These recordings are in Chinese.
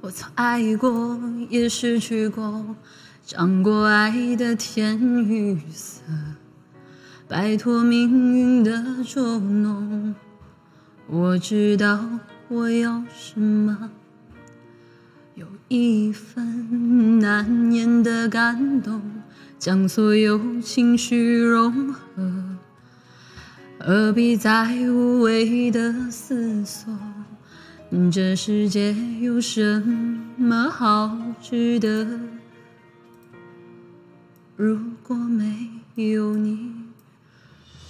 我曾爱过，也失去过，尝过爱的甜与涩，摆脱命运的捉弄。我知道我要什么，有一份难言的感动，将所有情绪融合，何必再无谓的思索？这世界有什么好值得？如果没有你。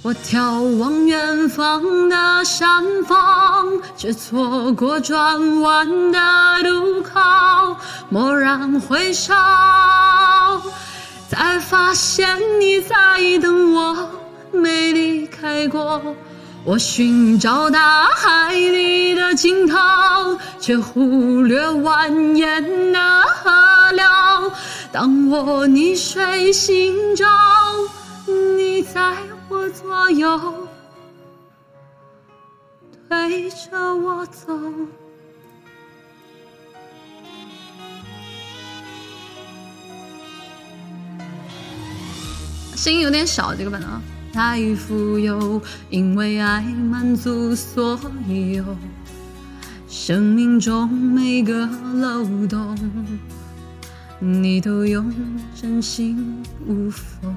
我眺望远方的山峰，却错过转弯的路口。蓦然回首，才发现你在等我，没离开过。我寻找大海里的尽头，却忽略蜿蜒的河流。当我逆水行舟，你在。我左右推着我走，声音有点小，这个版啊。太富有，因为爱满足所有，生命中每个漏洞，你都用真心无缝。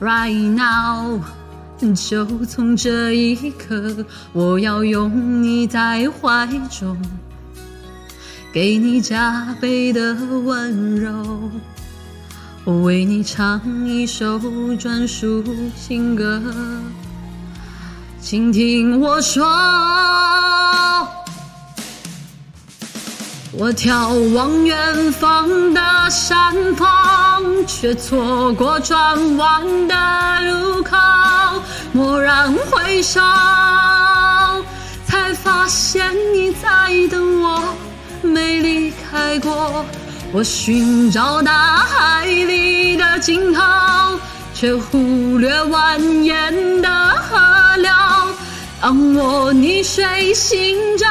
Right now，就从这一刻，我要拥你在怀中，给你加倍的温柔，我为你唱一首专属情歌，请听我说。我眺望远方的山峰，却错过转弯的路口。蓦然回首，才发现你在等我，没离开过。我寻找大海里的尽头，却忽略蜿蜒的河流。当我逆水行舟，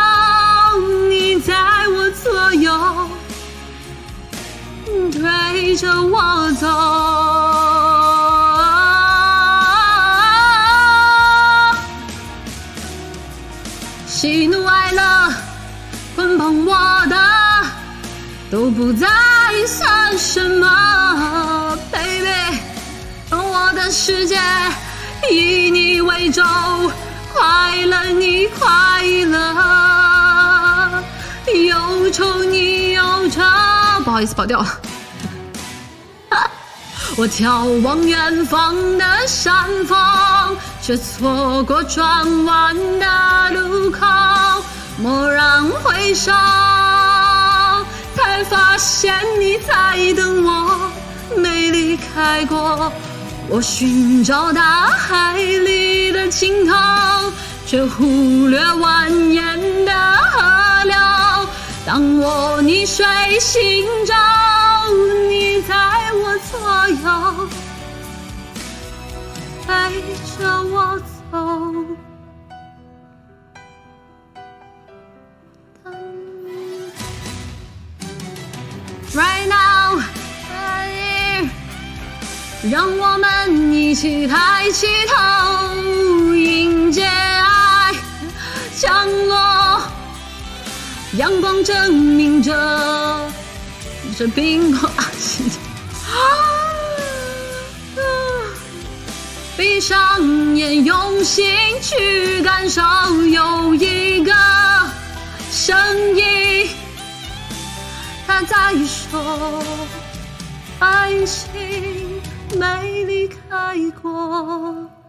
你在我左右，推着我走。喜怒都不再算什么，baby。我的世界以你为轴。快乐你快乐，忧愁你忧愁。不好意思，跑调了。我眺望远方的山峰，却错过转弯的路口。蓦然回首，才发现你在等我，没离开过。我寻找大海里的尽头，却忽略蜿蜒的河流。当我逆水行舟，你在我左右，陪着我走。让我们一起抬起头，迎接爱降落。阳光证明着这冰河。闭上眼，用心去感受，有一个声音，他在说爱情。没离开过。